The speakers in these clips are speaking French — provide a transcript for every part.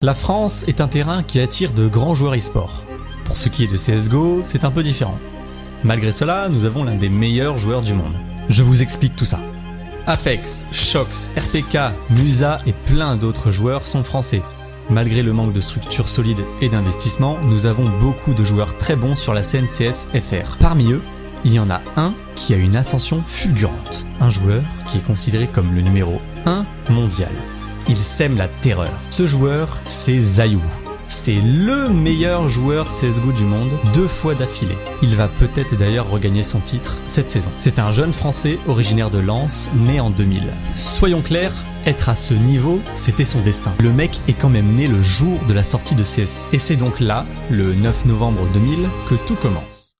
La France est un terrain qui attire de grands joueurs e-sport. Pour ce qui est de CSGO, c'est un peu différent. Malgré cela, nous avons l'un des meilleurs joueurs du monde. Je vous explique tout ça. Apex, Shox, RPK, Musa et plein d'autres joueurs sont français. Malgré le manque de structure solide et d'investissement, nous avons beaucoup de joueurs très bons sur la scène CSFR. Parmi eux, il y en a un qui a une ascension fulgurante. Un joueur qui est considéré comme le numéro 1 mondial il sème la terreur. Ce joueur, c'est Zayou. C'est le meilleur joueur CSGO du monde, deux fois d'affilée. Il va peut-être d'ailleurs regagner son titre cette saison. C'est un jeune français originaire de Lens, né en 2000. Soyons clairs, être à ce niveau, c'était son destin. Le mec est quand même né le jour de la sortie de CS. Et c'est donc là, le 9 novembre 2000, que tout commence.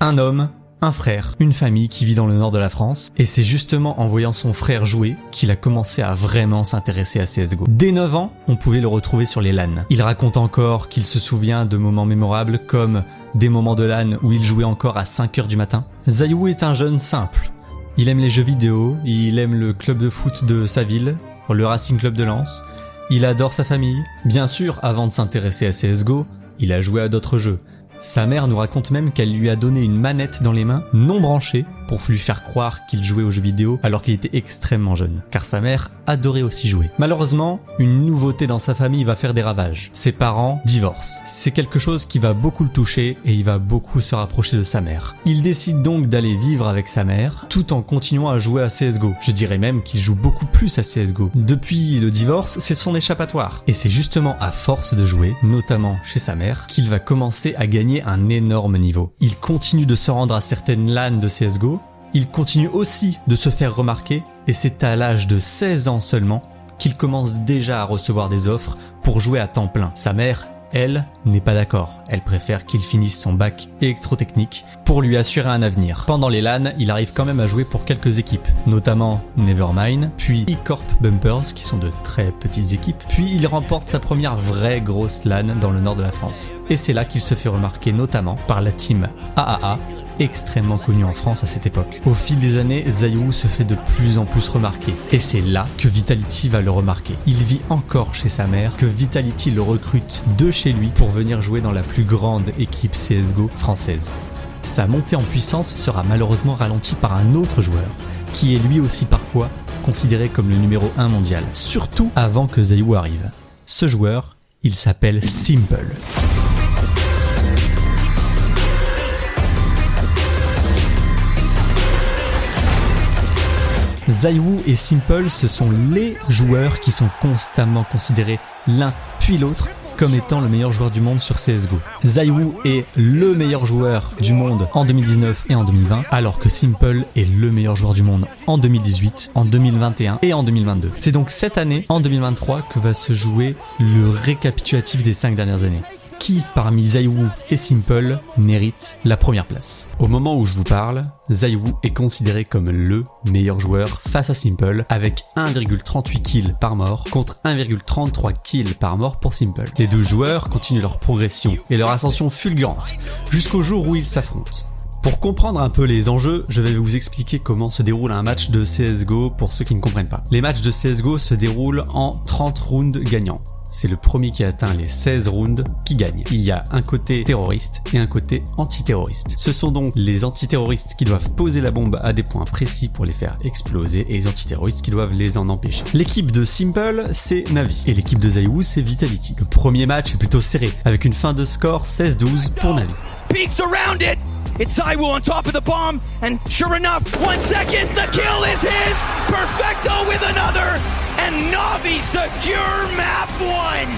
Un homme, un frère, une famille qui vit dans le nord de la France, et c'est justement en voyant son frère jouer qu'il a commencé à vraiment s'intéresser à CSGO. Dès 9 ans, on pouvait le retrouver sur les LAN. Il raconte encore qu'il se souvient de moments mémorables comme des moments de LAN où il jouait encore à 5h du matin. Zayou est un jeune simple. Il aime les jeux vidéo, il aime le club de foot de sa ville, le Racing Club de Lens, il adore sa famille. Bien sûr, avant de s'intéresser à CSGO, il a joué à d'autres jeux. Sa mère nous raconte même qu'elle lui a donné une manette dans les mains, non branchée, pour lui faire croire qu'il jouait aux jeux vidéo alors qu'il était extrêmement jeune. Car sa mère adorait aussi jouer. Malheureusement, une nouveauté dans sa famille va faire des ravages. Ses parents divorcent. C'est quelque chose qui va beaucoup le toucher et il va beaucoup se rapprocher de sa mère. Il décide donc d'aller vivre avec sa mère tout en continuant à jouer à CSGO. Je dirais même qu'il joue beaucoup plus à CSGO. Depuis le divorce, c'est son échappatoire. Et c'est justement à force de jouer, notamment chez sa mère, qu'il va commencer à gagner un énorme niveau. Il continue de se rendre à certaines LAN de CSGO, il continue aussi de se faire remarquer et c'est à l'âge de 16 ans seulement qu'il commence déjà à recevoir des offres pour jouer à temps plein. Sa mère elle, n'est pas d'accord. Elle préfère qu'il finisse son bac électrotechnique pour lui assurer un avenir. Pendant les LAN, il arrive quand même à jouer pour quelques équipes, notamment Nevermind, puis E-Corp Bumpers, qui sont de très petites équipes, puis il remporte sa première vraie grosse LAN dans le nord de la France. Et c'est là qu'il se fait remarquer notamment par la team AAA, extrêmement connu en France à cette époque. Au fil des années, Zayou se fait de plus en plus remarquer. Et c'est là que Vitality va le remarquer. Il vit encore chez sa mère, que Vitality le recrute de chez lui pour venir jouer dans la plus grande équipe CSGO française. Sa montée en puissance sera malheureusement ralentie par un autre joueur, qui est lui aussi parfois considéré comme le numéro 1 mondial, surtout avant que Zayou arrive. Ce joueur, il s'appelle Simple. Zaiwu et Simple, ce sont les joueurs qui sont constamment considérés l'un puis l'autre comme étant le meilleur joueur du monde sur CSGO. Zaiwu est le meilleur joueur du monde en 2019 et en 2020, alors que Simple est le meilleur joueur du monde en 2018, en 2021 et en 2022. C'est donc cette année, en 2023, que va se jouer le récapitulatif des 5 dernières années qui parmi Zaiwu et Simple mérite la première place? Au moment où je vous parle, Zaiwu est considéré comme le meilleur joueur face à Simple avec 1,38 kills par mort contre 1,33 kills par mort pour Simple. Les deux joueurs continuent leur progression et leur ascension fulgurante jusqu'au jour où ils s'affrontent. Pour comprendre un peu les enjeux, je vais vous expliquer comment se déroule un match de CSGO pour ceux qui ne comprennent pas. Les matchs de CSGO se déroulent en 30 rounds gagnants c'est le premier qui atteint les 16 rounds qui gagne. Il y a un côté terroriste et un côté antiterroriste. Ce sont donc les antiterroristes qui doivent poser la bombe à des points précis pour les faire exploser et les antiterroristes qui doivent les en empêcher. L'équipe de Simple, c'est Navi et l'équipe de Zaiwu, c'est Vitality. Le premier match est plutôt serré avec une fin de score 16-12 pour Navi. It's on top of the bomb, and sure enough, one second, the kill is his! Perfecto with another, and Navi secure map one!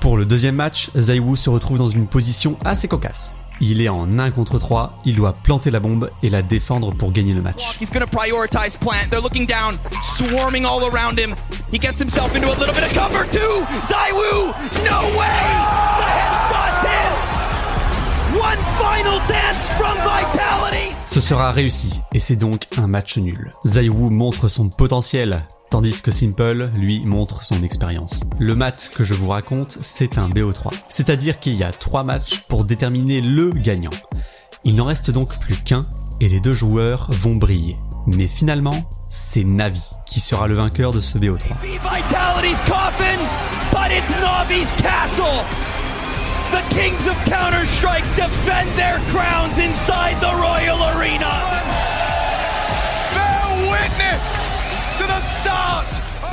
Pour le deuxième match, Zaiwu se retrouve dans une position assez cocasse. Il est en 1 contre 3, il doit planter la bombe et la défendre pour gagner le match. He's gonna prioritize plant. They're looking down, swarming all around him. He gets himself into a little bit of cover too. Zaiwu, no way! One final dance from Vitality. Ce sera réussi, et c'est donc un match nul. Zaiwu montre son potentiel, tandis que Simple, lui, montre son expérience. Le match que je vous raconte, c'est un BO3. C'est-à-dire qu'il y a trois matchs pour déterminer le gagnant. Il n'en reste donc plus qu'un, et les deux joueurs vont briller. Mais finalement, c'est Navi qui sera le vainqueur de ce BO3. The kings of Counter-Strike defend their crowns inside the Royal Arena. Bear witness to the start.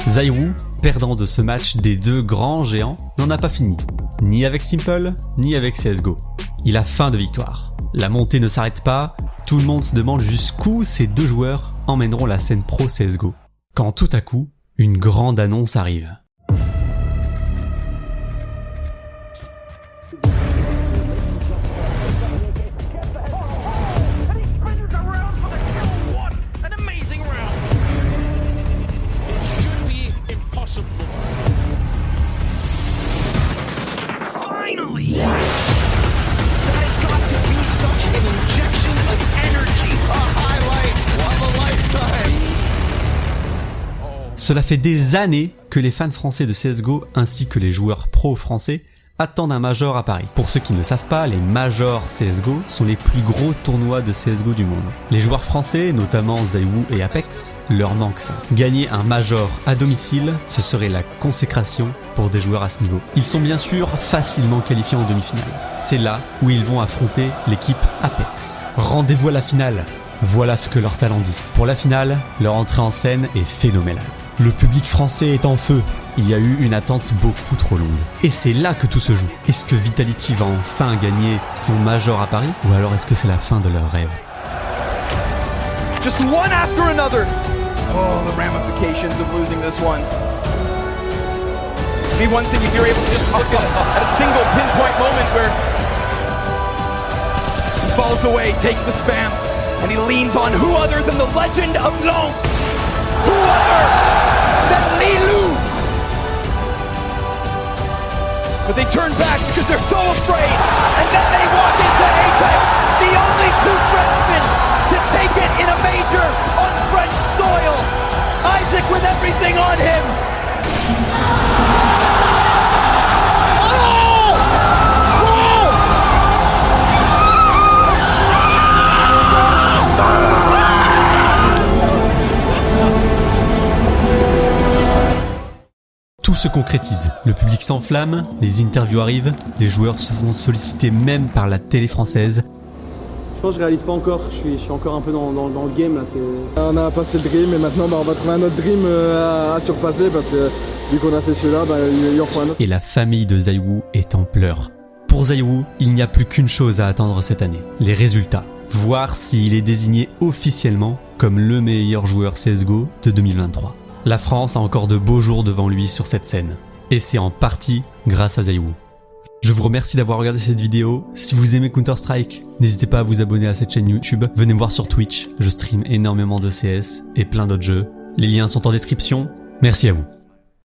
Zaiwu, perdant de ce match des deux grands géants, n'en a pas fini. Ni avec Simple, ni avec CSGO. Il a faim de victoire. La montée ne s'arrête pas, tout le monde se demande jusqu'où ces deux joueurs emmèneront la scène pro CSGO. Quand tout à coup, une grande annonce arrive. Cela fait des années que les fans français de CSGO ainsi que les joueurs pro français attendent un major à Paris. Pour ceux qui ne savent pas, les majors CSGO sont les plus gros tournois de CSGO du monde. Les joueurs français, notamment Zaiwu et Apex, leur manquent ça. Gagner un major à domicile, ce serait la consécration pour des joueurs à ce niveau. Ils sont bien sûr facilement qualifiés en demi-finale. C'est là où ils vont affronter l'équipe Apex. Rendez-vous à la finale. Voilà ce que leur talent dit. Pour la finale, leur entrée en scène est phénoménale. Le public français est en feu. Il y a eu une attente beaucoup trop longue. Et c'est là que tout se joue. Est-ce que Vitality va enfin gagner son major à Paris Ou alors est-ce que c'est la fin de leur rêve? Just one after another. Oh, the ramifications of losing this one. Be one thing if you're able to just look at, a single pinpoint moment where he falls away, takes the spam, and he leans on who other than the legend of Lens? Who other they're so afraid, and then they walk into Apex, the only two Frenchmen to take it in a major on French soil. Isaac with everything on him. Tout se concrétise. Le public s'enflamme, les interviews arrivent, les joueurs se font solliciter même par la télé française. Je pense que je réalise pas encore, je suis, je suis encore un peu dans, dans- dans le game là. On a passé le dream et maintenant bah, on va trouver un autre dream euh, à, à surpasser parce que vu qu'on a fait celui-là, bah, il il en faut un autre. et la famille de Zaiwu est en pleurs. Pour Zaiwu, il n'y a plus qu'une chose à attendre cette année, les résultats. Voir s'il est désigné officiellement comme le meilleur joueur CSGO de 2023. La France a encore de beaux jours devant lui sur cette scène. Et c'est en partie grâce à Zaiwu. Je vous remercie d'avoir regardé cette vidéo. Si vous aimez Counter-Strike, n'hésitez pas à vous abonner à cette chaîne YouTube. Venez me voir sur Twitch, je stream énormément de CS et plein d'autres jeux. Les liens sont en description. Merci à vous.